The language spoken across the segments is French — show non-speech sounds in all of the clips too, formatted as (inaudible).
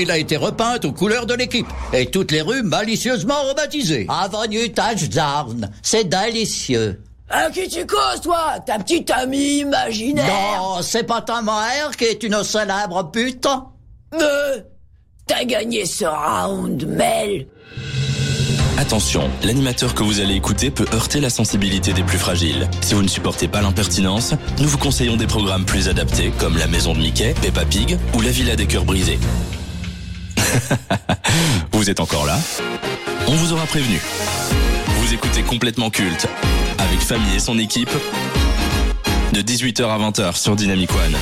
Il a été repeinte aux couleurs de l'équipe et toutes les rues malicieusement rebaptisées. Avenue Touchdown, c'est délicieux. À qui tu causes, toi Ta petite amie imaginaire Non, c'est pas ta mère qui est une célèbre pute. Euh, T'as gagné ce round, Mel Attention, l'animateur que vous allez écouter peut heurter la sensibilité des plus fragiles. Si vous ne supportez pas l'impertinence, nous vous conseillons des programmes plus adaptés comme La Maison de Mickey, Peppa Pig ou La Villa des Cœurs Brisés. (laughs) vous êtes encore là On vous aura prévenu. Vous écoutez complètement culte avec Famille et son équipe de 18h à 20h sur Dynamic One.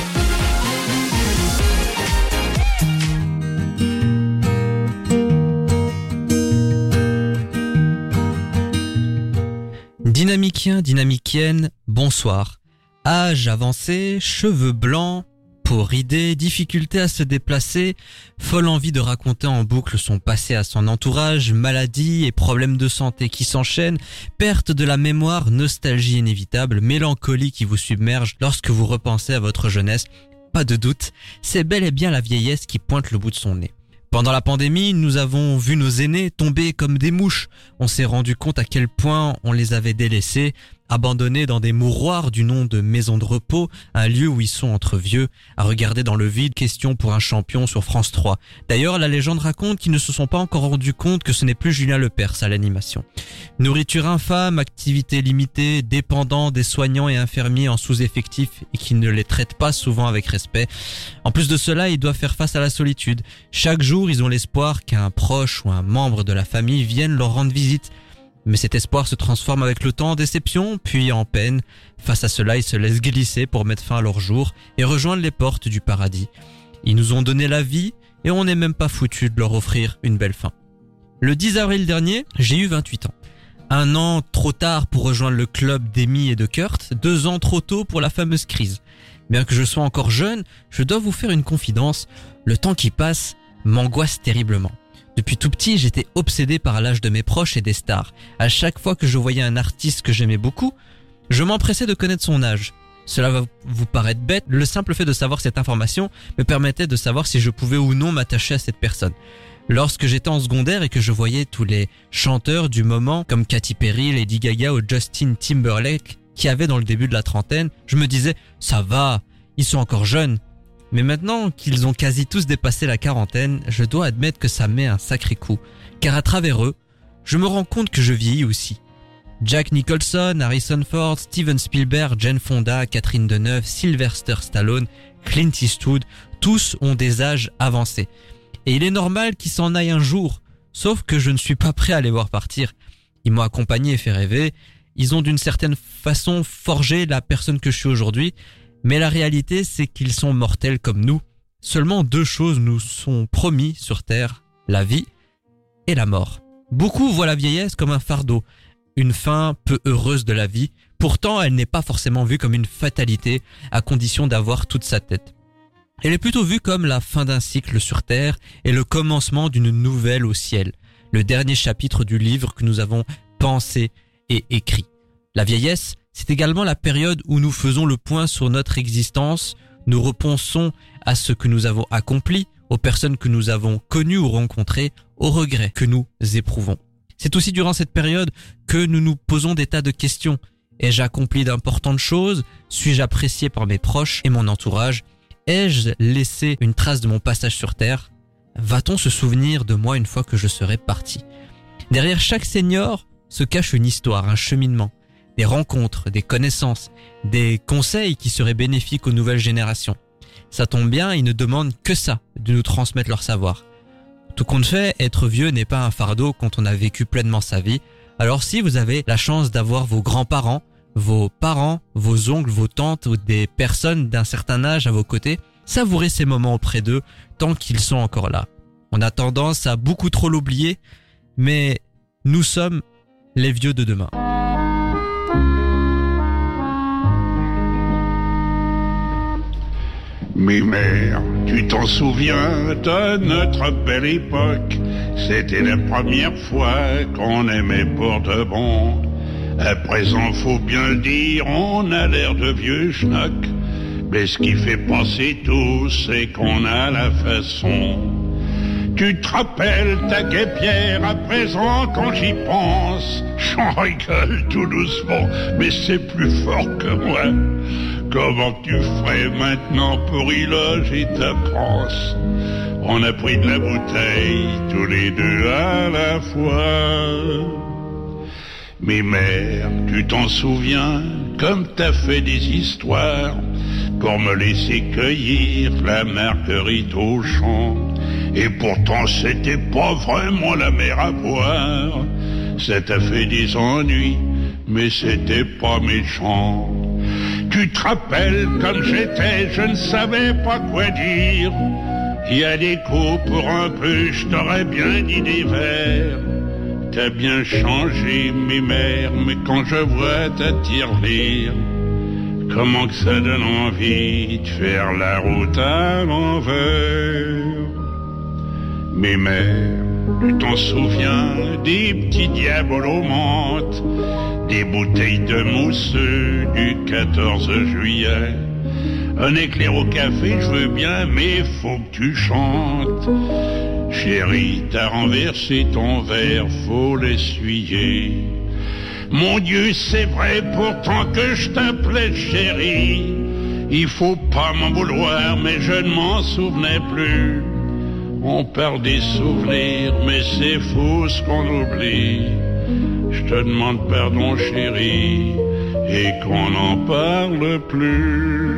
Dynamicien, dynamicienne, bonsoir. Âge avancé, cheveux blancs, peau ridée, difficulté à se déplacer, folle envie de raconter en boucle son passé à son entourage, maladie et problèmes de santé qui s'enchaînent, perte de la mémoire, nostalgie inévitable, mélancolie qui vous submerge lorsque vous repensez à votre jeunesse. Pas de doute, c'est bel et bien la vieillesse qui pointe le bout de son nez. Pendant la pandémie, nous avons vu nos aînés tomber comme des mouches. On s'est rendu compte à quel point on les avait délaissés, abandonnés dans des mouroirs du nom de maison de repos, un lieu où ils sont entre vieux, à regarder dans le vide, question pour un champion sur France 3. D'ailleurs, la légende raconte qu'ils ne se sont pas encore rendus compte que ce n'est plus Julien Lepers à l'animation. Nourriture infâme, activité limitée, dépendant des soignants et infirmiers en sous-effectif et qui ne les traitent pas souvent avec respect. En plus de cela, ils doivent faire face à la solitude. Chaque jour, ils ont l'espoir qu'un proche ou un membre de la famille vienne leur rendre visite. Mais cet espoir se transforme avec le temps en déception, puis en peine. Face à cela, ils se laissent glisser pour mettre fin à leur jour et rejoindre les portes du paradis. Ils nous ont donné la vie et on n'est même pas foutu de leur offrir une belle fin. Le 10 avril dernier, j'ai eu 28 ans. Un an trop tard pour rejoindre le club d'Amy et de Kurt, deux ans trop tôt pour la fameuse crise. Bien que je sois encore jeune, je dois vous faire une confidence, le temps qui passe m'angoisse terriblement. Depuis tout petit, j'étais obsédé par l'âge de mes proches et des stars. À chaque fois que je voyais un artiste que j'aimais beaucoup, je m'empressais de connaître son âge. Cela va vous paraître bête, le simple fait de savoir cette information me permettait de savoir si je pouvais ou non m'attacher à cette personne. Lorsque j'étais en secondaire et que je voyais tous les chanteurs du moment comme Katy Perry, Lady Gaga ou Justin Timberlake qui avaient dans le début de la trentaine, je me disais ça va, ils sont encore jeunes. Mais maintenant qu'ils ont quasi tous dépassé la quarantaine, je dois admettre que ça met un sacré coup, car à travers eux, je me rends compte que je vieillis aussi. Jack Nicholson, Harrison Ford, Steven Spielberg, Jane Fonda, Catherine Deneuve, Sylvester Stallone, Clint Eastwood, tous ont des âges avancés. Et il est normal qu'ils s'en aillent un jour, sauf que je ne suis pas prêt à les voir partir. Ils m'ont accompagné et fait rêver, ils ont d'une certaine façon forgé la personne que je suis aujourd'hui, mais la réalité c'est qu'ils sont mortels comme nous. Seulement deux choses nous sont promis sur Terre, la vie et la mort. Beaucoup voient la vieillesse comme un fardeau, une fin peu heureuse de la vie, pourtant elle n'est pas forcément vue comme une fatalité à condition d'avoir toute sa tête. Elle est plutôt vue comme la fin d'un cycle sur Terre et le commencement d'une nouvelle au ciel, le dernier chapitre du livre que nous avons pensé et écrit. La vieillesse, c'est également la période où nous faisons le point sur notre existence, nous repensons à ce que nous avons accompli, aux personnes que nous avons connues ou rencontrées, aux regrets que nous éprouvons. C'est aussi durant cette période que nous nous posons des tas de questions. Ai-je accompli d'importantes choses? Suis-je apprécié par mes proches et mon entourage? Ai-je laissé une trace de mon passage sur Terre? Va-t-on se souvenir de moi une fois que je serai parti? Derrière chaque senior se cache une histoire, un cheminement, des rencontres, des connaissances, des conseils qui seraient bénéfiques aux nouvelles générations. Ça tombe bien, ils ne demandent que ça, de nous transmettre leur savoir. Tout compte fait, être vieux n'est pas un fardeau quand on a vécu pleinement sa vie. Alors si vous avez la chance d'avoir vos grands-parents, vos parents, vos oncles, vos tantes ou des personnes d'un certain âge à vos côtés, savourez ces moments auprès d'eux tant qu'ils sont encore là. On a tendance à beaucoup trop l'oublier, mais nous sommes les vieux de demain. Mes mères, tu t'en souviens de notre belle époque? C'était la première fois qu'on aimait pour de bon. À présent, faut bien le dire, on a l'air de vieux schnock. Mais ce qui fait penser tout, c'est qu'on a la façon Tu te rappelles ta guépière à présent quand j'y pense? J'en rigole tout doucement, mais c'est plus fort que moi. Comment tu ferais maintenant pour y loger ta France On a pris de la bouteille tous les deux à la fois. Mais mère, tu t'en souviens, comme t'as fait des histoires pour me laisser cueillir la marguerite au champ. Et pourtant c'était pas vraiment la mer à boire. Ça t'a fait des ennuis, mais c'était pas méchant. Tu te rappelles comme j'étais, je ne savais pas quoi dire. Il y a des coups pour un peu, je t'aurais bien dit des vers. T'as bien changé, mes mères, mais quand je vois ta tirelire, comment que ça donne envie de faire la route à l'envers. Mes mères, tu t'en souviens des petits diaboles aux menthes, des bouteilles de mousse du 14 juillet. Un éclair au café, je veux bien, mais faut que tu chantes. Chérie, t'as renversé ton verre, faut l'essuyer. Mon Dieu, c'est vrai pourtant que je t'appelais chérie. Il faut pas m'en vouloir, mais je ne m'en souvenais plus. On parle des souvenirs, mais c'est fou ce qu'on oublie. Je te demande pardon, chérie, et qu'on n'en parle plus.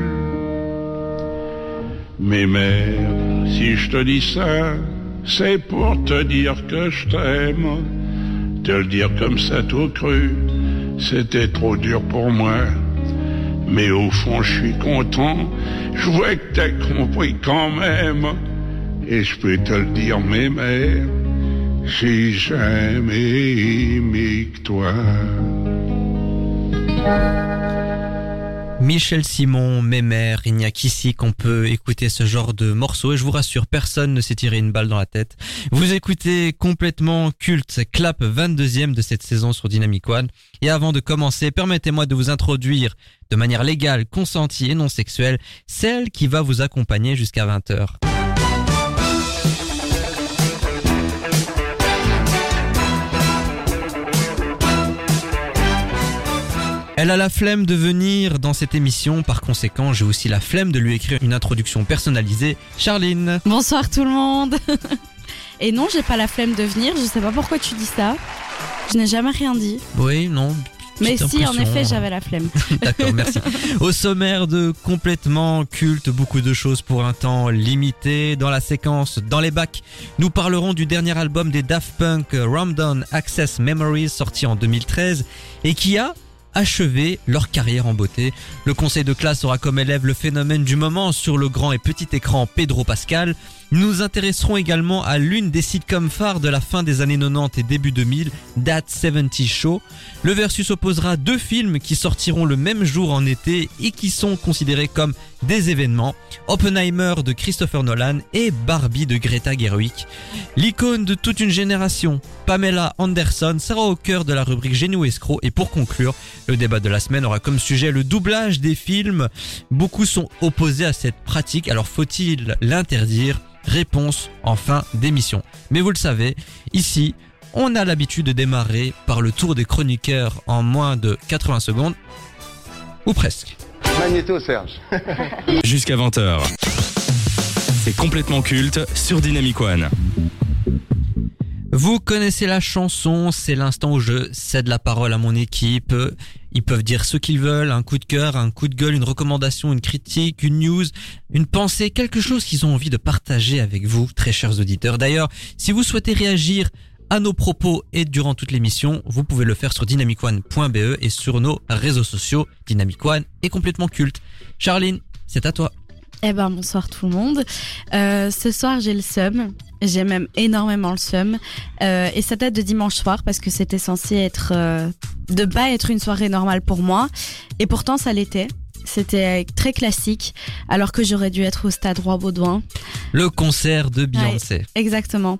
Mais mère, si je te dis ça, c'est pour te dire que je t'aime. Te le dire comme ça tout cru, c'était trop dur pour moi. Mais au fond, je suis content. Je vois que t'as compris quand même. Et je peux te le dire, mes mères, j'ai jamais toi. Michel Simon, Mémère, il n'y a qu'ici qu'on peut écouter ce genre de morceaux et je vous rassure, personne ne s'est tiré une balle dans la tête. Vous écoutez complètement culte, clap 22e de cette saison sur Dynamic One. Et avant de commencer, permettez-moi de vous introduire de manière légale, consentie et non sexuelle, celle qui va vous accompagner jusqu'à 20h. Elle a la flemme de venir dans cette émission, par conséquent, j'ai aussi la flemme de lui écrire une introduction personnalisée. Charline. Bonsoir tout le monde. (laughs) Et non, j'ai pas la flemme de venir, je sais pas pourquoi tu dis ça. Je n'ai jamais rien dit. Oui, non. Mais si, en effet, j'avais la flemme. (laughs) D'accord, merci. (laughs) Au sommaire de complètement culte, beaucoup de choses pour un temps limité. Dans la séquence Dans les bacs, nous parlerons du dernier album des Daft Punk, Ramdown Access Memories, sorti en 2013 et qui a achevé leur carrière en beauté. Le conseil de classe aura comme élève le phénomène du moment sur le grand et petit écran Pedro Pascal. Nous intéresserons également à l'une des sitcoms phares de la fin des années 90 et début 2000, That 70 Show. Le versus opposera deux films qui sortiront le même jour en été et qui sont considérés comme des événements. Oppenheimer de Christopher Nolan et Barbie de Greta Gerwig. L'icône de toute une génération, Pamela Anderson, sera au cœur de la rubrique Génie Escroc et pour conclure, le débat de la semaine aura comme sujet le doublage des films. Beaucoup sont opposés à cette pratique, alors faut-il l'interdire? Réponse en fin d'émission. Mais vous le savez, ici, on a l'habitude de démarrer par le tour des chroniqueurs en moins de 80 secondes. Ou presque. Magnéto, Serge. (laughs) Jusqu'à 20h. C'est complètement culte sur Dynamic One. Vous connaissez la chanson, c'est l'instant où je cède la parole à mon équipe. Ils peuvent dire ce qu'ils veulent, un coup de cœur, un coup de gueule, une recommandation, une critique, une news, une pensée, quelque chose qu'ils ont envie de partager avec vous, très chers auditeurs. D'ailleurs, si vous souhaitez réagir à nos propos et durant toute l'émission, vous pouvez le faire sur dynamicone.be et sur nos réseaux sociaux. Dynamic One est complètement culte. Charline, c'est à toi. Eh ben, bonsoir tout le monde. Euh, ce soir, j'ai le seum. J'ai même énormément le seum. Euh, et ça date de dimanche soir parce que c'était censé être, euh, de pas être une soirée normale pour moi. Et pourtant, ça l'était. c'était très classique, alors que j'aurais dû être au stade Roi Baudouin. Le concert de Beyoncé. Exactement.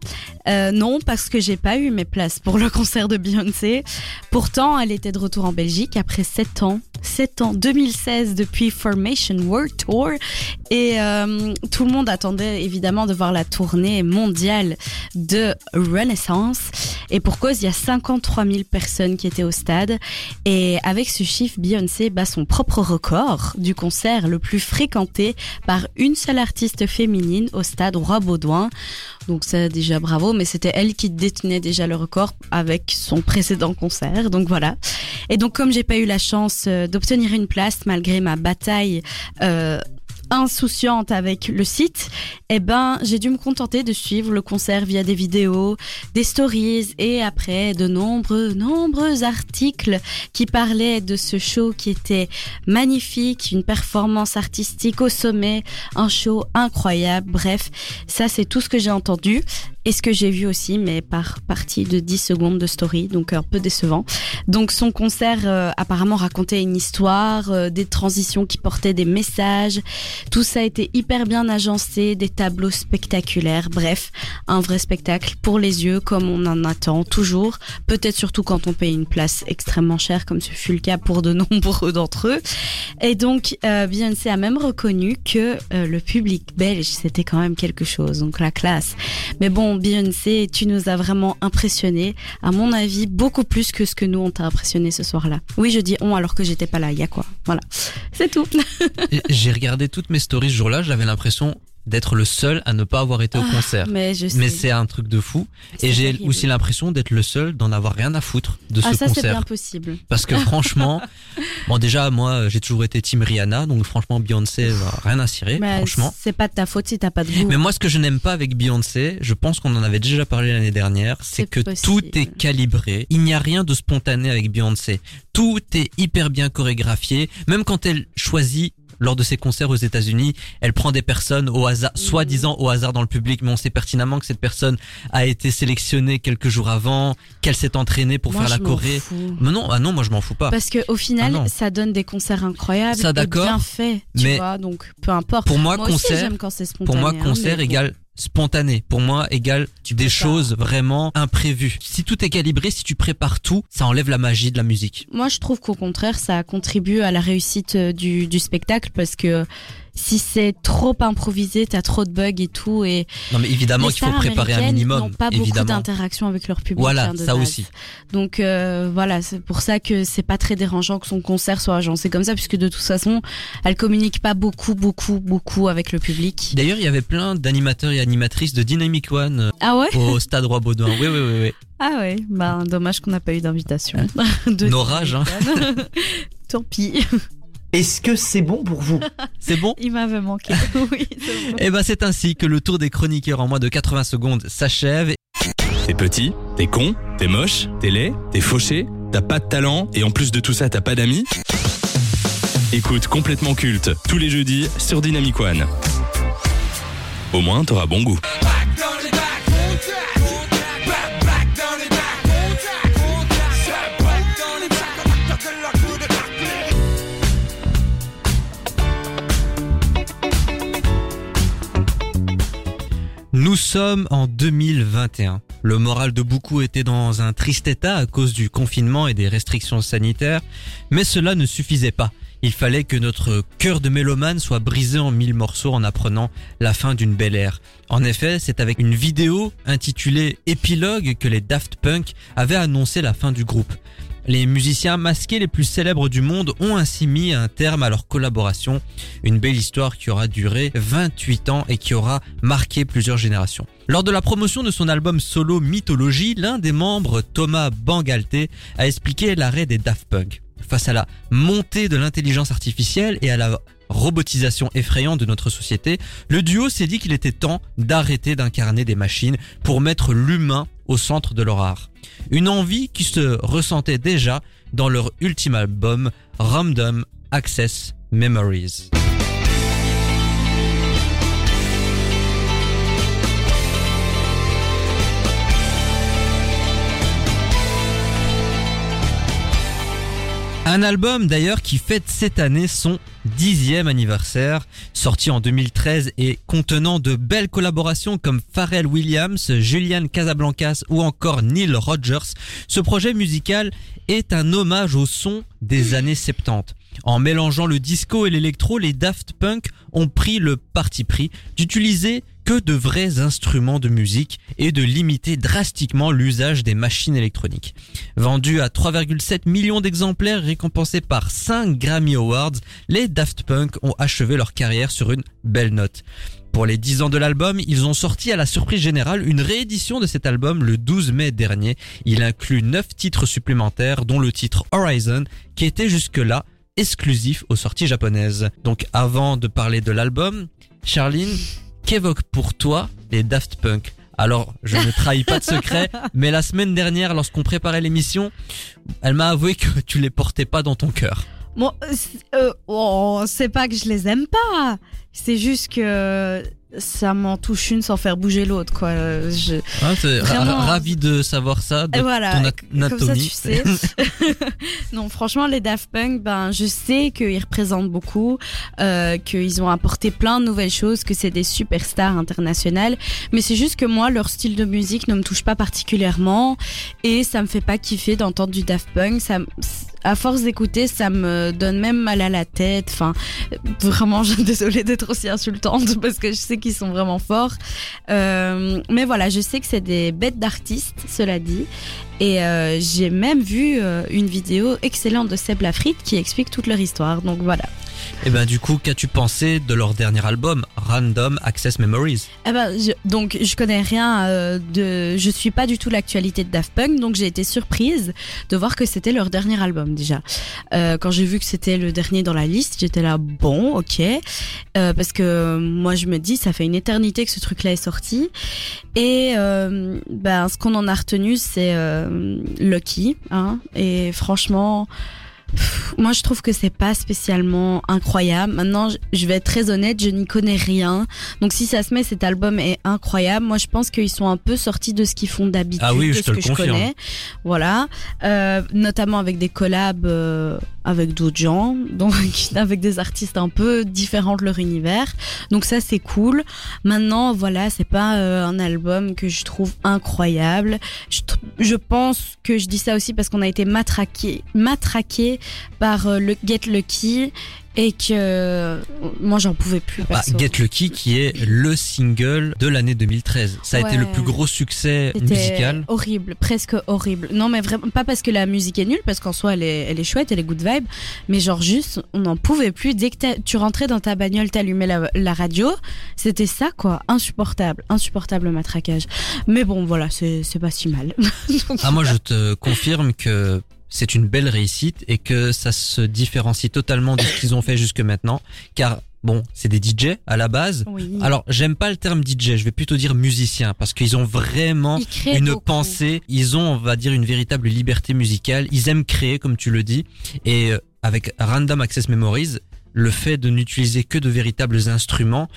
Euh, non, parce que j'ai pas eu mes places pour le (laughs) concert de Beyoncé. Pourtant, elle était de retour en Belgique après 7 ans. 7 ans, 2016 depuis Formation World Tour. Et euh, tout le monde attendait évidemment de voir la tournée mondiale de Renaissance. Et pour cause, il y a 53 000 personnes qui étaient au stade. Et avec ce chiffre, Beyoncé bat son propre record du concert le plus fréquenté par une seule artiste féminine au stade Roi Baudouin. Donc ça déjà bravo, mais c'était elle qui détenait déjà le record avec son précédent concert. Donc voilà. Et donc comme j'ai pas eu la chance euh, d'obtenir une place malgré ma bataille euh, insouciante avec le site, eh ben j'ai dû me contenter de suivre le concert via des vidéos, des stories et après de nombreux nombreux articles qui parlaient de ce show qui était magnifique, une performance artistique au sommet, un show incroyable. Bref, ça c'est tout ce que j'ai entendu et ce que j'ai vu aussi, mais par partie de 10 secondes de story, donc un peu décevant. Donc son concert euh, apparemment racontait une histoire, euh, des transitions qui portaient des messages. Tout ça a été hyper bien agencé, des tableaux spectaculaires. Bref, un vrai spectacle pour les yeux, comme on en attend toujours. Peut-être surtout quand on paye une place extrêmement chère, comme ce fut le cas pour de (laughs) nombreux d'entre eux. Et donc euh, Beyoncé a même reconnu que le public belge c'était quand même quelque chose, donc la classe. Mais bon, Beyoncé, tu nous as vraiment impressionné. À mon avis, beaucoup plus que ce que nous on t'a impressionné ce soir-là. Oui, je dis on alors que j'étais pas là. Il y a quoi? Voilà, c'est tout. (laughs) J'ai regardé toutes mes stories ce jour-là. J'avais l'impression d'être le seul à ne pas avoir été au Ah, concert. Mais c'est un truc de fou. C'est Et j'ai aussi l'impression d'être le seul d'en avoir rien à foutre de ah ce ça c'est concert. bien possible. Parce que franchement, (laughs) bon déjà moi j'ai toujours été team Rihanna, donc franchement Beyoncé va rien à cirer, Mais franchement. c'est pas de ta faute si t'as pas de goût. Mais moi ce que je n'aime pas avec Beyoncé, je pense qu'on en avait déjà parlé l'année dernière, c'est C'est que possible. tout est calibré. Il n'y a rien de spontané avec Beyoncé. Tout est hyper bien chorégraphié. Même quand elle choisit lors de ses concerts aux États-Unis, elle prend des personnes au hasard, Mhm. soi-disant au hasard dans le public, mais on sait pertinemment que cette personne a été sélectionnée quelques jours avant, qu'elle s'est entraînée pour Moi, faire la je m'en choré. fous. Mais non, ah non, moi je m'en fous pas. Parce que au final, Ah ça donne des concerts incroyables, Ça, et bien faits, tu Mais vois. Donc peu importe. Pour moi, aussi, concert, quand spontané. Pour moi, hein, concert bon. égale spontané. Pour moi, égale des pas. choses vraiment imprévues. Si tout est calibré, si tu prépares tout, ça enlève la magie de la musique. Moi, je trouve qu'au contraire, ça contribue à la réussite euh, du, du spectacle parce que si c'est trop improvisé, t'as trop de bugs et tout. Et Non, mais évidemment qu'il faut préparer un minimum. n'ont pas beaucoup d'interaction avec leur public. Voilà, hein, de ça base. aussi. Donc euh, voilà, c'est pour ça que c'est pas très dérangeant que son concert soit agencé comme ça, puisque de toute façon, elle communique pas beaucoup, beaucoup, beaucoup avec le public. D'ailleurs, il y avait plein d'animateurs et animatrices de Dynamic One Ah ouais? euh, au Stade Roi Baudouin. Oui, oui, oui, oui. (laughs) Ah ouais, bah dommage qu'on n'a pas eu d'invitation. Nos (laughs) rages, hein. (laughs) Tant pis, Est-ce que c'est bon pour vous (laughs) C'est bon il m'avait manqué. (laughs) oui, c'est bon. Eh ben, c'est ainsi que le tour des chroniqueurs en moins de 80 secondes s'achève. T'es petit, t'es con, t'es moche, t'es laid, t'es fauché, t'as pas de talent et en plus de tout ça t'as pas d'amis Écoute complètement culte tous les jeudis sur Dynamic One. Au moins t'auras bon goût. Nous sommes en 2021. Le moral de beaucoup était dans un triste état à cause du confinement et des restrictions sanitaires, mais cela ne suffisait pas. Il fallait que notre cœur de mélomane soit brisé en mille morceaux en apprenant la fin d'une belle ère. En effet, c'est avec une vidéo intitulée Épilogue que les Daft Punk avaient annoncé la fin du groupe. Les musiciens masqués les plus célèbres du monde ont ainsi mis un terme à leur collaboration, une belle histoire qui aura duré 28 ans et qui aura marqué plusieurs générations. Lors de la promotion de son album solo Mythologie, l'un des membres, Thomas Bangalté, a expliqué l'arrêt des Daft Punk. Face à la montée de l'intelligence artificielle et à la robotisation effrayante de notre société, le duo s'est dit qu'il était temps d'arrêter d'incarner des machines pour mettre l'humain au centre de leur art. Une envie qui se ressentait déjà dans leur ultime album Random Access Memories. Un album d'ailleurs qui fête cette année son dixième anniversaire, sorti en 2013 et contenant de belles collaborations comme Pharrell Williams, Julian Casablancas ou encore Neil Rogers. Ce projet musical est un hommage au son des années 70. En mélangeant le disco et l'électro, les Daft Punk ont pris le parti pris d'utiliser que de vrais instruments de musique et de limiter drastiquement l'usage des machines électroniques. Vendus à 3,7 millions d'exemplaires récompensés par 5 Grammy Awards, les Daft Punk ont achevé leur carrière sur une belle note. Pour les 10 ans de l'album, ils ont sorti à la surprise générale une réédition de cet album le 12 mai dernier. Il inclut 9 titres supplémentaires dont le titre Horizon qui était jusque-là exclusif aux sorties japonaises. Donc avant de parler de l'album, Charline, qu'évoquent pour toi les Daft Punk alors, je ne trahis pas de secret, (laughs) mais la semaine dernière, lorsqu'on préparait l'émission, elle m'a avoué que tu les portais pas dans ton cœur. Bon, euh, c'est- euh, oh, c'est pas que je les aime pas. C'est juste que ça m'en touche une sans faire bouger l'autre, quoi. Je... Vraiment. ravi de savoir ça, de voilà, ton comme ça anatomie. tu (laughs) sais. (laughs) non, franchement, les Daft Punk, ben, je sais qu'ils représentent beaucoup, euh, qu'ils ont apporté plein de nouvelles choses, que c'est des superstars internationales. Mais c'est juste que moi, leur style de musique ne me touche pas particulièrement et ça me fait pas kiffer d'entendre du Daft Punk. Ça, à force d'écouter, ça me donne même mal à la tête. Enfin, vraiment, (laughs) je suis désolée d'être aussi insultante (laughs) parce que je sais qu'ils sont vraiment forts. Euh, mais voilà, je sais que c'est des bêtes d'artistes, cela dit. Et euh, j'ai même vu euh, une vidéo excellente de Seb Lafrite qui explique toute leur histoire. Donc voilà. Et ben du coup, qu'as-tu pensé de leur dernier album, Random Access Memories? Eh ben, je, donc je connais rien euh, de, je suis pas du tout l'actualité de Daft Punk, donc j'ai été surprise de voir que c'était leur dernier album déjà. Euh, quand j'ai vu que c'était le dernier dans la liste, j'étais là bon, ok, Euh, parce que moi je me dis ça fait une éternité que ce truc-là est sorti et euh, ben ce qu'on en a retenu c'est euh, Lucky, hein, et franchement. Pff, Moi, je trouve que c'est pas spécialement incroyable. Maintenant, je- vais être très honnête, je n'y connais rien. Donc si ça se met, cet album est incroyable. Moi, je pense qu'ils sont un peu sortis de ce qu'ils font d'habitude, Ah oui, de je ce te le que je connais. Voilà, Euh, notamment avec des collabs euh, avec d'autres gens, donc (laughs) avec des artistes un peu différents de leur univers. Donc ça, c'est cool. Maintenant, voilà, c'est pas euh, un album que je trouve incroyable. Je pense que je dis ça aussi parce qu'on a été matraqué, matraqué par euh, le Get Lucky et que moi j'en pouvais plus. bah, perso. Get Lucky qui est le single de l'année 2013. Ça a été le plus gros succès musical. horrible, presque horrible. Non, mais vraiment pas parce que la musique est nulle, parce qu'en soi elle est, elle est chouette, elle est good vibe, mais genre juste on n'en pouvait plus. Dès que tu rentrais dans ta bagnole, t'allumais la, la radio, c'était ça quoi, insupportable, insupportable le matraquage. Mais bon, voilà, c'est c'est pas si mal. (laughs) Donc, Ah moi je te confirme que c'est une belle réussite et que ça se différencie totalement de ce qu'ils ont fait jusque maintenant car bon, c'est des DJ à la base. oui. Alors, j'aime pas le terme DJ, je vais plutôt dire musicien parce qu'ils ont vraiment une beaucoup. pensée, ils ont, on va dire, une véritable liberté musicale, ils aiment créer, comme tu le dis, et euh, avec Random Access Memories, le fait de n'utiliser que de véritables instruments,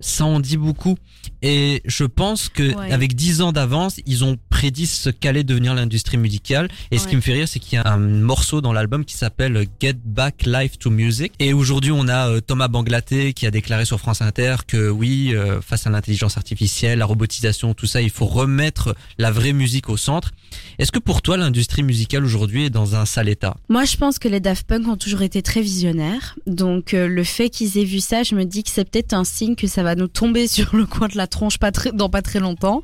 ça en dit beaucoup. Et je pense que Ouais. avec 10 ans d'avance, ils ont prédit ce qu'allait devenir l'industrie musicale. Et ce qui me fait rire, c'est qu'il y a un morceau dans l'album qui s'appelle Get Back Live to Music. Et aujourd'hui, on a euh, Thomas Banglaté qui a déclaré sur France Inter que oui, euh, face à l'intelligence artificielle, la robotisation, tout ça, il faut remettre la vraie musique au centre. Est-ce que pour toi, l'industrie musicale aujourd'hui est dans un sale état? Moi, je pense que les Daft Punk ont toujours été très visionnaires. Donc, euh, le fait qu'ils aient vu ça, je me dis que c'est peut-être un signe que ça va nous tomber (laughs) sur le coin de la tronche pas très, dans pas très longtemps.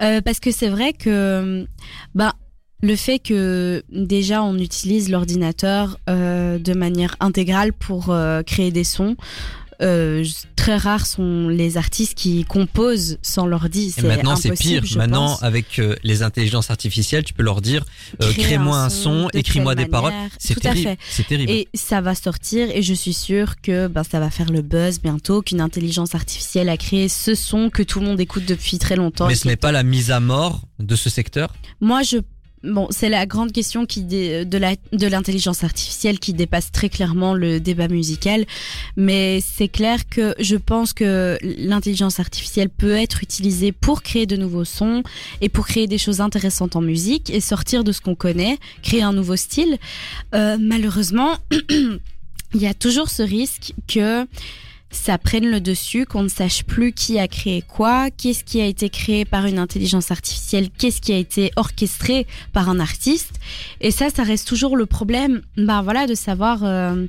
Euh, parce que c'est vrai que, bah, le fait que déjà on utilise l'ordinateur euh, de manière intégrale pour euh, créer des sons. Euh, très rares sont les artistes qui composent sans l'ordi. Et maintenant, c'est pire. Maintenant, pense. avec euh, les intelligences artificielles, tu peux leur dire euh, crée-moi un son de écris-moi des paroles. C'est terrible. C'est terrible. Et ça va sortir et je suis sûre que ben, ça va faire le buzz bientôt, qu'une intelligence artificielle a créé ce son que tout le monde écoute depuis très longtemps. Mais ce n'est est- pas la mise à mort de ce secteur? Moi, je bon, c'est la grande question qui dé- de la de l'intelligence artificielle qui dépasse très clairement le débat musical. Mais c'est clair que je pense que l'intelligence artificielle peut être utilisée pour créer de nouveaux sons et pour créer des choses intéressantes en musique et sortir de ce qu'on connaît, créer un nouveau style. Euh, malheureusement, (clears throat) il y a toujours ce risque que ça prenne le dessus, qu'on ne sache plus qui a créé quoi, qu'est-ce qui a été créé par une intelligence artificielle, qu'est-ce qui a été orchestré par un artiste. Et ça, ça reste toujours le problème, ben voilà, de savoir euh,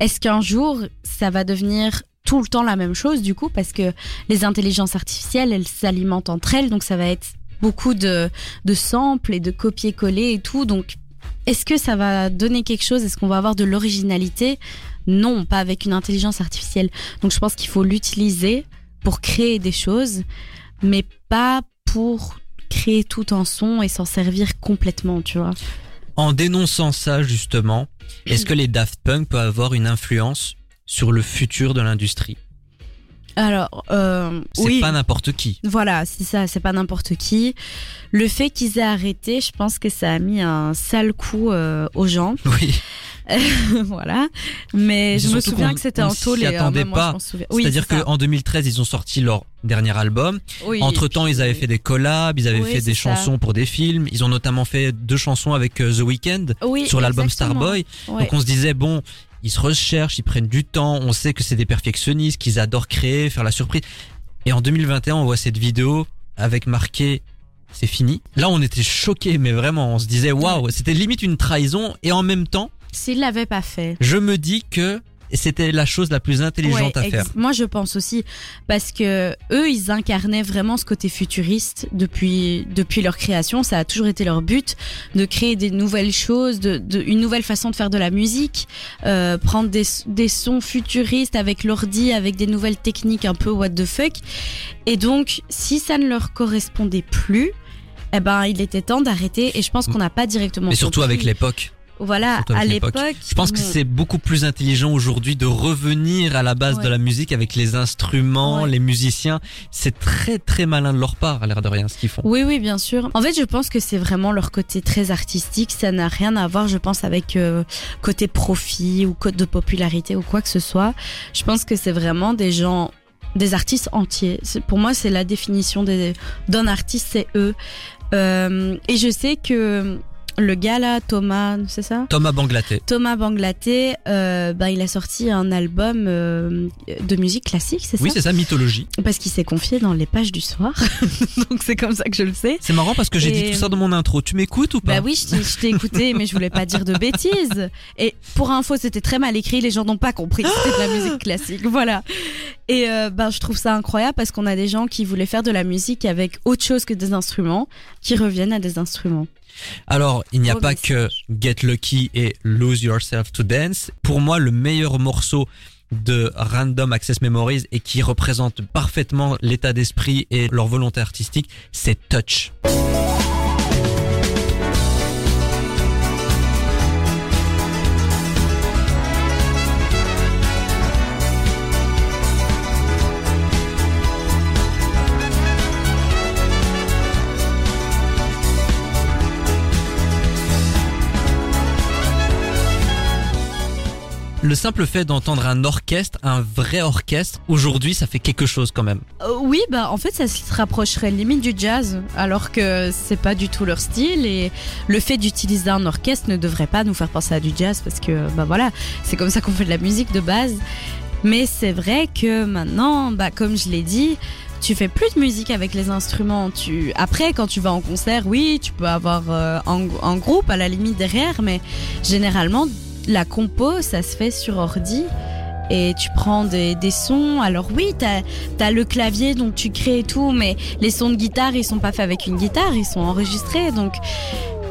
est-ce qu'un jour ça va devenir tout le temps la même chose du coup, parce que les intelligences artificielles, elles s'alimentent entre elles, donc ça va être beaucoup de, de samples et de copier-coller et tout, donc est-ce que ça va donner quelque chose? Est-ce qu'on va avoir de l'originalité? Non, pas avec une intelligence artificielle. Donc je pense qu'il faut l'utiliser pour créer des choses, mais pas pour créer tout en son et s'en servir complètement, tu vois. En dénonçant ça justement, est-ce que les Daft Punk peuvent avoir une influence sur le futur de l'industrie? Alors, euh, C'est oui. pas n'importe qui. Voilà, c'est ça, c'est pas n'importe qui. Le fait qu'ils aient arrêté, je pense que ça a mis un sale coup euh, aux gens. Oui. (laughs) voilà. Mais je me souviens que c'était en tôle et euh, attendait même pas. m'en souviens. Oui, C'est-à dire c'est ça. qu'en 2013, ils ont sorti leur dernier album. Oui, Entre temps, ils avaient fait des collabs, ils avaient Oui, fait des ça. chansons pour des films. Ils ont notamment fait deux chansons avec euh, The Weeknd sur l'album. Starboy. Ouais. Donc on se disait bon, ils se recherchent, ils prennent du temps. On sait que c'est des perfectionnistes, qu'ils adorent créer, faire la surprise. Et en 2021, on voit cette vidéo avec marqué c'est fini. Là, on était choqués, mais vraiment, on se disait waouh, c'était limite une trahison. Et en même temps, S'ils l'avaient pas fait. je me dis que c'était la chose la plus intelligente Ouais, à faire. Moi, je pense aussi parce que eux, ils incarnaient vraiment ce côté futuriste depuis depuis leur création. Ça a toujours été leur but de créer des nouvelles choses, de, de une nouvelle façon de faire de la musique, euh, prendre des des sons futuristes avec l'ordi, avec des nouvelles techniques un peu what the fuck. Et donc, si ça ne leur correspondait plus. Eh ben, il était temps d'arrêter et je pense qu'on n'a pas directement. Mais surtout compris. avec l'époque. Voilà, à l'époque. Je pense que c'est beaucoup plus intelligent aujourd'hui de revenir à la base Ouais. de la musique avec les instruments, Ouais. les musiciens. C'est très très malin de leur part, à l'air de rien, ce qu'ils font. Oui, oui, bien sûr. En fait, je pense que c'est vraiment leur côté très artistique. Ça n'a rien à voir, je pense, avec euh, côté profit ou côté de popularité ou quoi que ce soit. Je pense que c'est vraiment des gens, des artistes entiers. Pour moi, c'est la définition d'un artiste, c'est eux. Euh, et je sais que le gars là, Thomas, c'est ça? Thomas Banglaté. Thomas Banglaté, euh, bah, il a sorti un album euh, de musique classique, c'est Oui, ça? c'est ça, mythologie. Parce qu'il s'est confié dans les pages du soir. (laughs) Donc c'est comme ça que je le sais. C'est marrant parce que j'ai Et- dit tout ça dans mon intro. Tu m'écoutes ou pas? Bah oui, je t'ai- écouté, mais je voulais pas dire de bêtises. Et pour info, c'était très mal écrit, les gens n'ont pas compris que c'était de la musique classique. Voilà. Et euh, ben, je trouve ça incroyable parce qu'on a des gens qui voulaient faire de la musique avec autre chose que des instruments, qui reviennent à des instruments. Alors, il n'y a Beau pas que Get Lucky et Lose Yourself to Dance. Pour moi, le meilleur morceau de Random Access Memories et qui représente parfaitement l'état d'esprit et leur volonté artistique, c'est Touch. Simple fait d'entendre un orchestre, un vrai orchestre, aujourd'hui, ça fait quelque chose quand même. Euh, oui, bah en fait, ça se rapprocherait limite du jazz, alors que c'est pas du tout leur style. Et le fait d'utiliser un orchestre ne devrait pas nous faire penser à du jazz, parce que bah voilà, c'est comme ça qu'on fait de la musique de base. Mais c'est vrai que maintenant, bah comme je l'ai dit, tu fais plus de musique avec les instruments. Tu après, quand tu vas en concert, oui, tu peux avoir euh, un, un groupe à la limite derrière, mais généralement, la compo, ça se fait sur ordi et tu prends des, des sons. Alors oui, t'as as le clavier donc tu crées et tout, mais les sons de guitare ils sont pas faits avec une guitare, ils sont enregistrés donc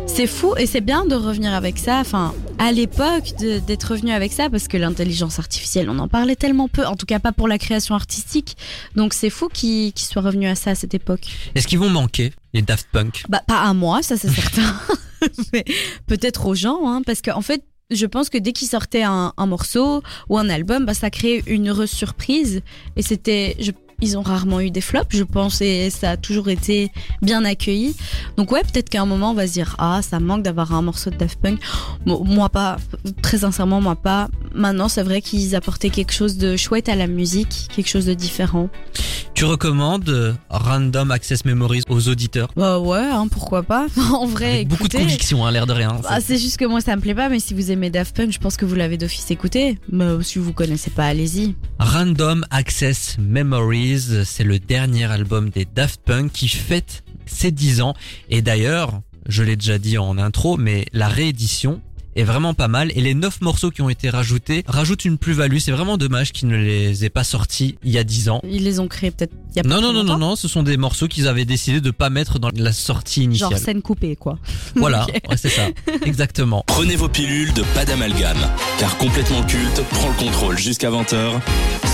c'est fou et c'est bien de revenir avec ça. Enfin, à l'époque d'être revenu avec ça parce que l'intelligence artificielle on en parlait tellement peu, en tout cas pas pour la création artistique. Donc c'est fou qu'ils soient revenus à ça à cette époque. Est-ce qu'ils vont manquer, les Daft Punk? Bah pas à moi, ça c'est certain, (laughs) mais peut-être aux gens, hein, parce qu'en fait. Je pense que dès qu'ils sortaient un, un morceau ou un album, bah, ça créait une heureuse surprise. Et c'était, je, ils ont rarement eu des flops, je pense, et ça a toujours été bien accueilli. Donc ouais, peut-être qu'à un moment on va se dire ah ça manque d'avoir un morceau de Daft Punk. Bon, moi pas, très sincèrement moi pas. Maintenant c'est vrai qu'ils apportaient quelque chose de chouette à la musique, quelque chose de différent. Tu recommandes euh, Random Access Memories aux auditeurs? Bah ouais, hein, pourquoi pas. (laughs) en vrai, Avec beaucoup de conviction, hein, l'air de rien. Bah, c'est juste que moi ça me plaît pas, mais si vous aimez Daft Punk, je pense que vous l'avez d'office écouté. Mais si vous connaissez pas, allez-y. Random Access Memories, c'est le dernier album des Daft Punk qui fête ses 10 ans. Et d'ailleurs, je l'ai déjà dit en intro, mais la réédition est vraiment pas mal. Et les 9 morceaux qui ont été rajoutés rajoutent une plus-value. C'est vraiment dommage qu'ils ne les aient pas sortis il y a 10 ans. Ils les ont créés peut-être il y a pas Non, non, non, non, non, ce sont des morceaux qu'ils avaient décidé de pas mettre dans la sortie initiale. Genre scène coupée, quoi. (laughs) Voilà, (laughs) ouais, c'est ça, exactement. Prenez vos pilules de pas d'amalgame, car complètement culte prend le contrôle jusqu'à 20h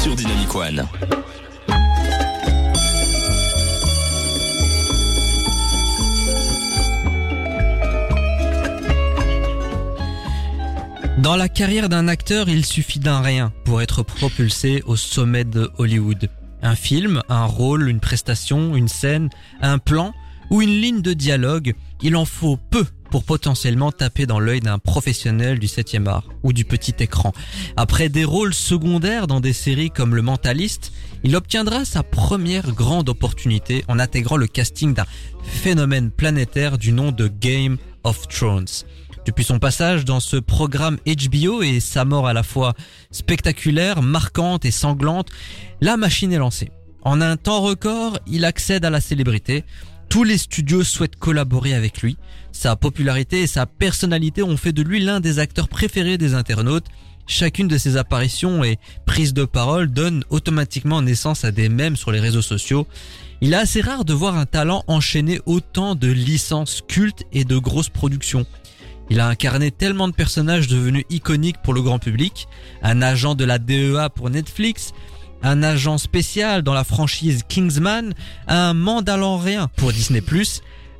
sur Dynamic One. Dans la carrière d'un acteur, il suffit d'un rien pour être propulsé au sommet de Hollywood. Un film, un rôle, une prestation, une scène, un plan ou une ligne de dialogue, il en faut peu pour potentiellement taper dans l'œil d'un professionnel du 7e art ou du petit écran. Après des rôles secondaires dans des séries comme Le Mentaliste, il obtiendra sa première grande opportunité en intégrant le casting d'un phénomène planétaire du nom de Game of Thrones. Depuis son passage dans ce programme HBO et sa mort à la fois spectaculaire, marquante et sanglante, la machine est lancée. En un temps record, il accède à la célébrité. Tous les studios souhaitent collaborer avec lui. Sa popularité et sa personnalité ont fait de lui l'un des acteurs préférés des internautes. Chacune de ses apparitions et prises de parole donne automatiquement naissance à des mèmes sur les réseaux sociaux. Il est assez rare de voir un talent enchaîner autant de licences cultes et de grosses productions. Il a incarné tellement de personnages devenus iconiques pour le grand public, un agent de la DEA pour Netflix, un agent spécial dans la franchise Kingsman, un mandalorien pour Disney+,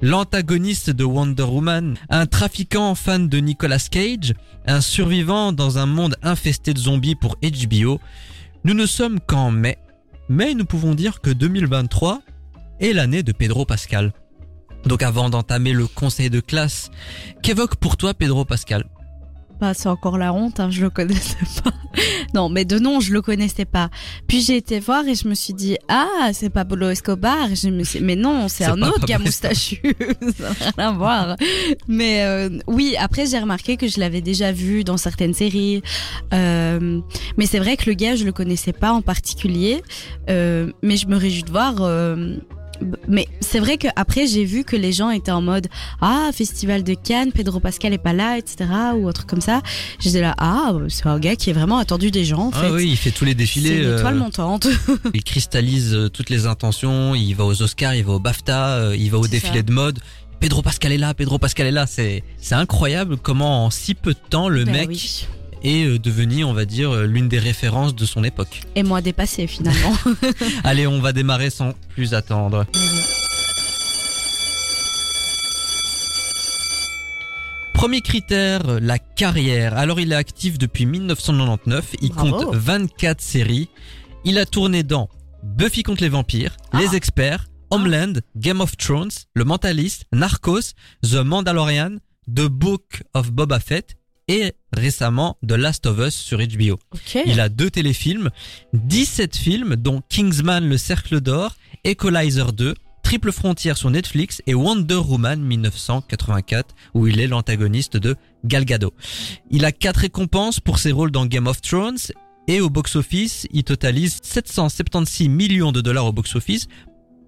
l'antagoniste de Wonder Woman, un trafiquant fan de Nicolas Cage, un survivant dans un monde infesté de zombies pour HBO. Nous ne sommes qu'en mai, mais nous pouvons dire que 2023 est l'année de Pedro Pascal. Donc avant d'entamer le conseil de classe, qu'évoque pour toi Pedro Pascal? Bah, c'est encore la honte, hein, je le connaissais pas. (laughs) Non, mais de nom, je le connaissais pas. Puis j'ai été voir et je me suis dit, ah, c'est Pablo Escobar. Et Je me suis... Mais non, c'est un autre gars moustachu. (laughs) Ça n'a rien à voir. Mais euh, oui, après, j'ai remarqué que je l'avais déjà vu dans certaines séries. Euh, mais c'est vrai que le gars, je le connaissais pas en particulier. Euh, mais je me réjouis de voir. Mais c'est vrai que après j'ai vu que les gens étaient en mode ah festival de Cannes Pedro Pascal est pas là etc ou autre comme ça j'étais là ah c'est un gars qui est vraiment attendu des gens en fait Ah oui, il fait tous les défilés. euh, montante (laughs) il cristallise euh, toutes les intentions. Il va aux Oscars, il va au BAFTA, euh, il va au défilé ça. de mode. Pedro Pascal est là, Pedro Pascal est là. C'est c'est incroyable comment en si peu de temps le Ben mec oui. Est euh, devenu, on va dire, euh, l'une des références de son époque. et moi dépassé finalement (laughs) Allez, on va démarrer sans plus attendre. Premier critère, la carrière. Alors il est actif depuis 1999, il Bravo. compte 24 séries. Il a tourné dans Buffy contre les vampires, Ah. Les Experts, Homeland, Game of Thrones, Le Mentaliste, Narcos, The Mandalorian, The Book of Boba Fett et récemment The Last of Us sur HBO. Il a deux téléfilms, 17 films dont Kingsman le Cercle d'Or, Equalizer 2, Triple Frontière sur Netflix et Wonder Woman 1984 où il est l'antagoniste de Gal Gadot. Il a quatre récompenses pour ses rôles dans Game of Thrones et au box-office, il totalise 776 millions de dollars au box-office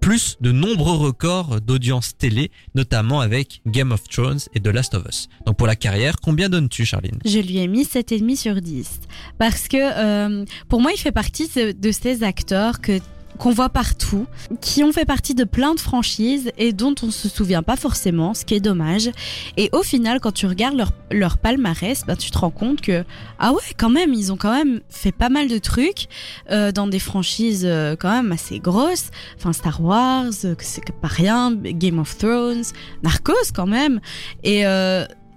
plus de nombreux records d'audience télé, notamment avec Game of Thrones et The Last of Us. Donc pour la carrière, combien donnes-tu, Charline? Je lui ai mis 7,5 sur 10. Parce que euh, pour moi, il fait partie de, de ces acteurs que qu'on voit partout, qui ont fait partie de plein de franchises et dont on se souvient pas forcément, ce qui est dommage. Et au final, quand tu regardes leur, palmarès, ben, tu te rends compte que, ah ouais, quand même, ils ont quand même fait pas mal de trucs euh, dans des franchises euh, quand même assez grosses. Enfin, Star Wars, euh, c'est pas rien, Game of Thrones, Narcos quand même. Et...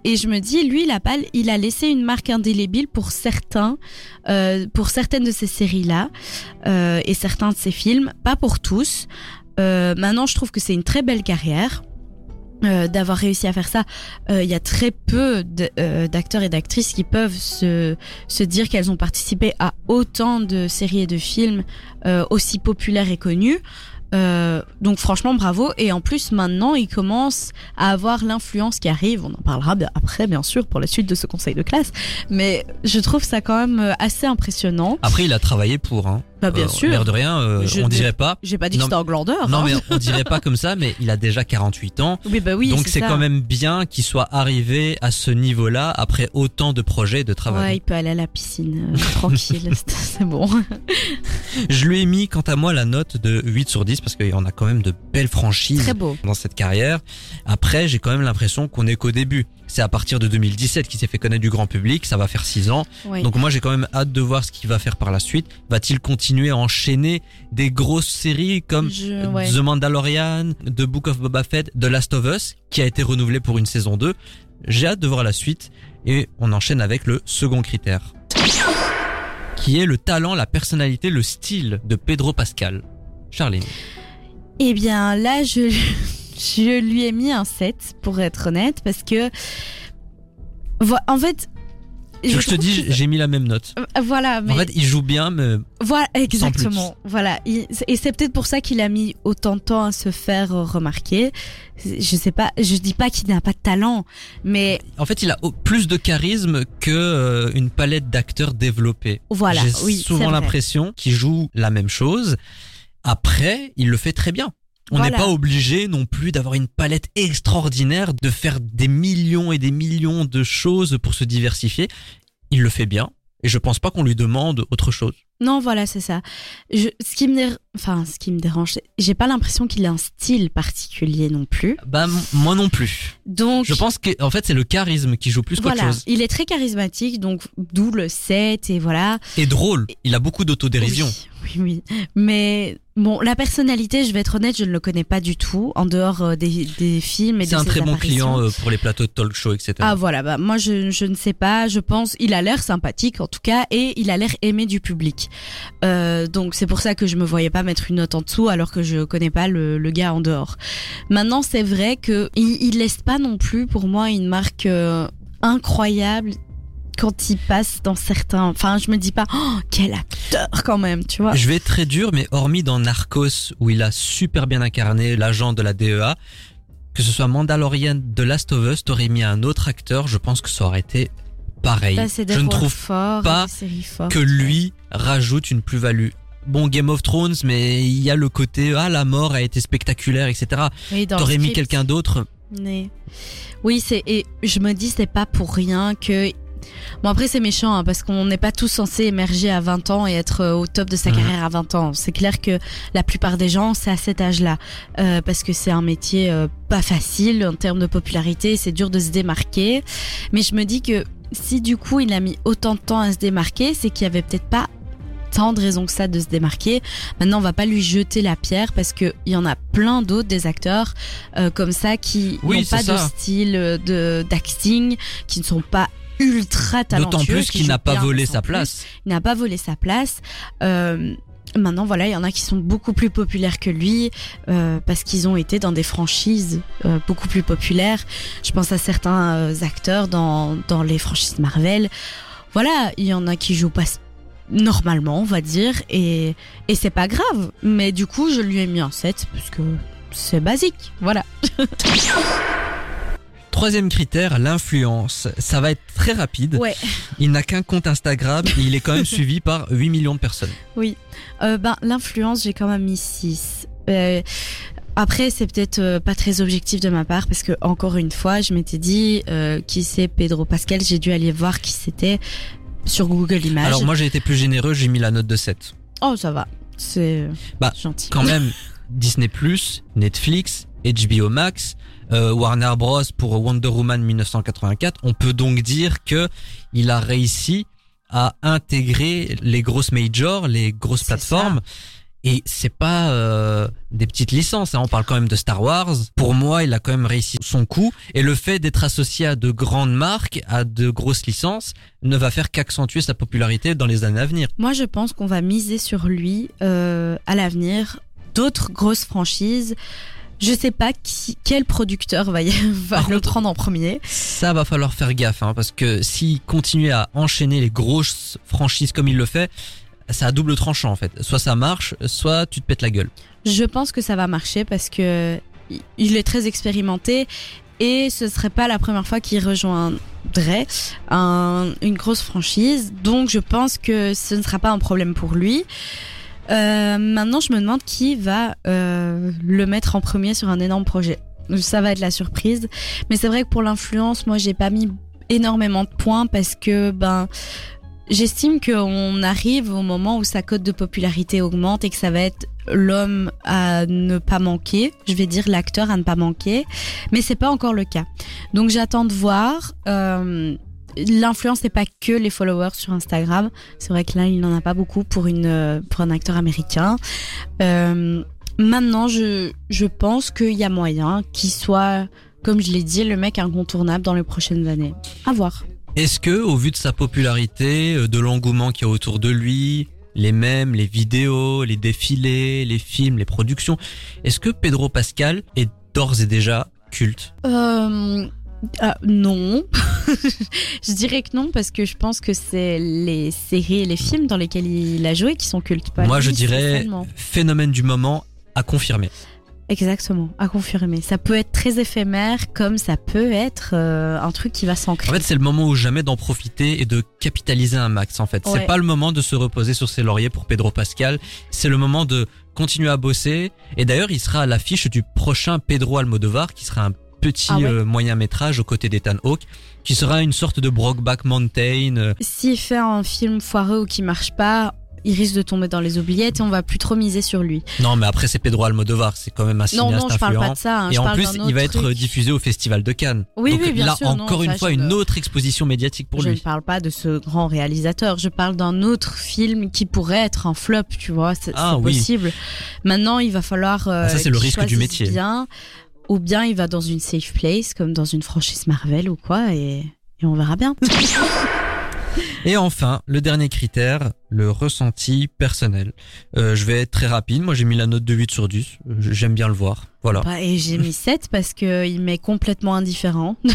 Et je me dis, lui, il a, pas, il a laissé une marque indélébile pour certains, euh, pour certaines de ces séries-là euh, et certains de ses films, pas pour tous. Euh, maintenant, je trouve que c'est une très belle carrière. D'avoir réussi à faire ça, il y a très peu d'acteurs et d'actrices qui peuvent se, se dire qu'elles ont participé à autant de séries et de films aussi populaires et connus. Euh, donc franchement bravo et en plus maintenant il commence à avoir l'influence qui arrive on en parlera après bien sûr pour la suite de ce conseil de classe mais je trouve ça quand même euh, assez impressionnant Après, il a travaillé pour. Hein. Bah bien Euh, sûr L'air de rien, euh, Je on dirait pas. j'ai pas dit que Non, c'était un glandeur Non, hein. mais on dirait pas comme ça, mais il a déjà 48 ans. oui bah oui Donc c'est quand même bien qu'il soit arrivé à ce niveau-là après autant de projets et de ouais travail. il peut aller à la piscine euh, (laughs) tranquille (laughs) c'est- bon Je lui ai mis quant à moi la note de 8 sur 10 parce en a quand même de belles franchises très beau dans cette carrière. Après, j'ai quand même l'impression qu'on est qu'au début. C'est à partir de 2017 qu'il s'est fait connaître du grand public, ça va faire 6 ans. oui. Donc moi j'ai quand même hâte de voir ce qu'il va faire par la suite. Va-t-il continuer à enchaîner des grosses séries comme Je- ouais. The Mandalorian, The Book of Boba Fett, The Last of Us, qui a été renouvelé pour une saison 2 J'ai hâte de voir la suite et on enchaîne avec le second critère, qui est le talent, la personnalité, le style de Pedro Pascal. Charline. Eh bien, là, je, je lui ai mis un 7, pour être honnête, parce que. En fait. Tu veux que je te dis, que- j'ai mis la même note. Euh, Voilà, mais. En fait, il joue bien, mais voilà, exactement. Voilà. Il- Et c'est peut-être pour ça qu'il a mis autant de temps à se faire remarquer. Je sais pas, je dis pas qu'il n'a pas de talent, mais en fait, il a plus de charisme que euh, une palette d'acteurs développés. voilà. J'ai oui, souvent l'impression qu'il joue la même chose. Après, il le fait très bien. On n'est Voilà. pas obligé non plus d'avoir une palette extraordinaire, de faire des millions et des millions de choses pour se diversifier. Il le fait bien. Et je pense pas qu'on lui demande autre chose. Non, voilà, c'est ça. Je, ce qui me, dé- enfin, ce qui me dérange, j'ai pas l'impression qu'il a un style particulier non plus. Bah, moi non plus. Donc, Je pense que, en fait, c'est le charisme qui joue plus qu'autre voilà, chose. il est très charismatique, donc d'où le 7 et voilà. Et drôle. Il a beaucoup d'autodérision. Oui, oui, oui. Mais bon, la personnalité, je vais être honnête, je ne le connais pas du tout en dehors euh, des, des films et C'est un très bon client euh, pour les plateaux de talk show, etc. Ah voilà, bah moi je, je ne sais pas, je pense il a l'air sympathique en tout cas et il a l'air aimé du public. Euh, donc c'est pour ça que je me voyais pas mettre une note en dessous alors que je connais pas le, gars en dehors. Maintenant c'est vrai que il laisse pas non plus pour moi une marque euh, incroyable quand il passe dans certains. Enfin je me dis pas oh, quel acteur quand même, tu vois. Je vais être très dur, mais hormis dans Narcos, où il a super bien incarné l'agent de la DEA, que ce soit Mandalorian de Last of Us, t'aurais mis un autre acteur, je pense que ça aurait été pareil. Je ne trouve pas fortes. que lui rajoute une plus-value. Bon, Game of Thrones, mais il y a le côté, ah, la mort a été spectaculaire, etc. Oui, T'aurais mis quelqu'un d'autre? Mais oui, c'est et je me dis c'est pas pour rien que bon après c'est méchant hein, parce qu'on n'est pas tous censés émerger à 20 ans et être euh, au top de sa Mhm. carrière à 20 ans. C'est clair que la plupart des gens c'est à cet âge-là euh, parce que c'est un métier euh, pas facile en termes de popularité, c'est dur de se démarquer. Mais je me dis que si du coup il a mis autant de temps à se démarquer, c'est qu'il y avait peut-être pas tant de raisons que ça de se démarquer. Maintenant, on va pas lui jeter la pierre parce que il y en a plein d'autres des acteurs euh, comme ça qui Oui, n'ont pas de style de d'acting, qui ne sont pas ultra talentueux. D'autant plus qui qu'il n'a pas volé sa place. Il n'a pas volé sa place. Euh, Maintenant, voilà, il y en a qui sont beaucoup plus populaires que lui euh, parce qu'ils ont été dans des franchises euh, beaucoup plus populaires. Je pense à certains euh, acteurs dans, dans les franchises Marvel. Voilà, il y en a qui jouent pas normalement, on va dire, et, et c'est pas grave. Mais du coup, je lui ai mis un 7 parce que c'est basique. Voilà. (laughs) Troisième critère, l'influence. Ça va être très rapide. Ouais. Il n'a qu'un compte Instagram et il est quand même (laughs) suivi par 8 millions de personnes. Euh, ben, l'influence, j'ai quand même mis 6. Euh, après, c'est peut-être euh, pas très objectif de ma part parce que encore une fois, je m'étais dit euh, qui c'est Pedro Pascal? J'ai dû aller voir qui c'était sur Google Images. Alors moi j'ai été plus généreux, j'ai mis la note de 7. Oh, ça va. C'est Bah, gentil. Quand même, (laughs) Disney+, Netflix, HBO Max, euh, Warner Bros pour Wonder Woman 1984, on peut donc dire que il a réussi à intégrer les grosses majors, les grosses plateformes Et c'est pas euh, des petites licences, hein. on parle quand même de Star Wars. Pour moi, il a quand même réussi son coup. Et le fait d'être associé à de grandes marques, à de grosses licences, ne va faire qu'accentuer sa popularité dans les années à venir. Moi, je pense qu'on va miser sur lui euh, à l'avenir. D'autres grosses franchises. Je sais pas qui, quel producteur va, y, (laughs) va le prendre en premier. Ça va falloir faire gaffe, hein, parce que s'il continue à enchaîner les grosses franchises comme il le fait, c'est à double tranchant en fait. Soit ça marche, soit tu te pètes la gueule. Je pense que ça va marcher parce que il est très expérimenté et ce serait pas la première fois qu'il rejoindrait un- une grosse franchise. Donc je pense que ce ne sera pas un problème pour lui. Euh, maintenant, je me demande qui va euh, le mettre en premier sur un énorme projet. Ça va être la surprise. Mais c'est vrai que pour l'influence, moi, j'ai pas mis énormément de points parce que ben j'estime qu'on arrive au moment où sa cote de popularité augmente et que ça va être l'homme à ne pas manquer, je vais dire l'acteur à ne pas manquer, mais c'est pas encore le cas. Donc j'attends de voir. Euh, L'influence n'est pas que les followers sur Instagram. C'est vrai que là, il n'en a pas beaucoup pour une euh, pour un acteur américain. Euh, maintenant, je je pense qu'il y a moyen qu'il soit, comme je l'ai dit, le mec incontournable dans les prochaines années. À voir. Est-ce que, au vu de sa popularité, euh, de l'engouement qu'il y a autour de lui, les mèmes, les vidéos, les défilés, les films, les productions, est-ce que Pedro Pascal est d'ores et déjà culte? Euh, ah, non. (laughs) je dirais que non parce que je pense que c'est les séries et les films dans lesquels il a joué qui sont cultes. Pas Moi, lui je dirais phénomène du moment à confirmer. Exactement, à confirmer. Ça peut être très éphémère comme ça peut être euh, un truc qui va s'ancrer. En fait, c'est le moment ou jamais d'en profiter et de capitaliser un max. En fait, Ouais. c'est pas le moment de se reposer sur ses lauriers pour Pedro Pascal. C'est le moment de continuer à bosser. Et d'ailleurs, il sera à l'affiche du prochain Pedro Almodovar, qui sera un petit Ah ouais euh, moyen métrage aux côtés d'Ethan Hawke, qui sera une sorte de Brokeback Mountain. euh, S'il fait un film foireux ou qui marche pas, il risque de tomber dans les oubliettes et on va plus trop miser sur lui. Non, mais après, c'est Pedro Almodovar, c'est quand même un Non, cinéaste non, je parle influent. pas de ça. hein, Et je en parle plus, il va être truc. diffusé au Festival de Cannes. Oui, Donc oui, bien là, sûr, non, encore une je fois, ne- une autre exposition médiatique pour je lui. ne parle pas de ce grand réalisateur, je parle d'un autre film qui pourrait être un flop, tu vois, c'est Ah, oui. possible. Maintenant, il va falloir euh, Ah, ça, c'est le risque du métier. bien, ou bien il va dans une safe place, comme dans une franchise Marvel ou quoi, et, on verra bien. Et enfin, le dernier critère, le ressenti personnel. Euh, je vais être très rapide. Moi, j'ai mis la note de 8 sur 10. Euh, J'aime bien le voir. Voilà. Bah, et j'ai mis 7 parce que il m'est complètement indifférent. (laughs)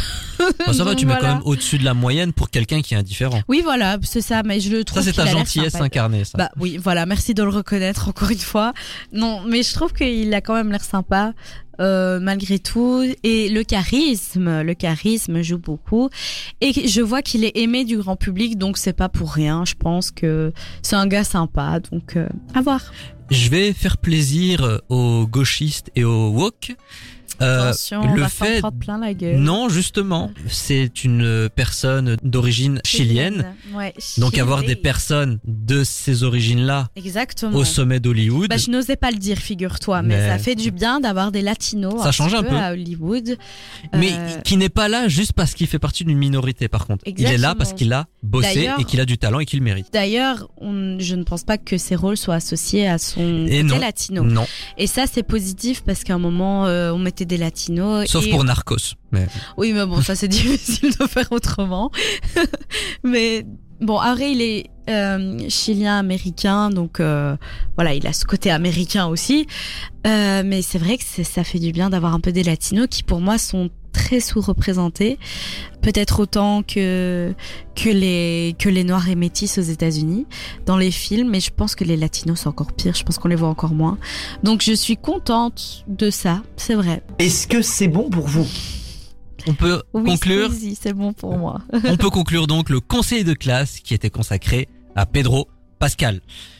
Bon, ça va, tu mets voilà. quand même au-dessus de la moyenne pour quelqu'un qui est indifférent. Oui, voilà, c'est ça, mais je le trouve Ça, c'est ta gentillesse incarnée, ça. Bah oui, voilà, merci de le reconnaître encore une fois. Non, mais je trouve qu'il a quand même l'air sympa euh, malgré tout et le charisme, le charisme joue beaucoup et je vois qu'il est aimé du grand public donc c'est pas pour rien. Je pense que c'est un gars sympa donc euh, à voir. Je vais faire plaisir aux gauchistes et aux woke. Euh, Attention, le fait prendre plein la gueule. Non, justement, c'est une personne d'origine chilienne. Ouais, Donc avoir des personnes de ces origines-là au sommet d'Hollywood, Bah, je n'osais pas le dire, figure-toi, mais, Mais- ça fait du bien d'avoir des latinos Ça change un peu. à Hollywood. mais Euh, qui n'est pas là juste parce qu'il fait partie d'une minorité par contre. Il est là parce qu'il a bossé et qu'il a du talent et qu'il le mérite. D'ailleurs, je ne pense pas que ses rôles soient associés à son Et côté non. latino. Non, Et ça, c'est positif parce qu'à un moment, euh, on mettait des latinos. sauf et- pour Narcos. Mais Oui, mais bon, ça c'est (laughs) difficile de faire autrement. (laughs) mais bon, après, il est euh, chilien-américain, donc euh, voilà, il a ce côté américain aussi. Euh, mais c'est vrai que ça fait du bien d'avoir un peu des latinos qui, pour moi, sont très sous-représentés, peut-être autant que que les que les noirs et métis aux États-Unis dans les films, mais je pense que les latinos c'est encore pire. Je pense qu'on les voit encore moins. Donc je suis contente de ça, c'est vrai. Est-ce que c'est bon pour vous? On peut Oui, conclure? C'est bon pour moi. on peut conclure donc le conseil de classe qui était consacré à Pedro Pascal.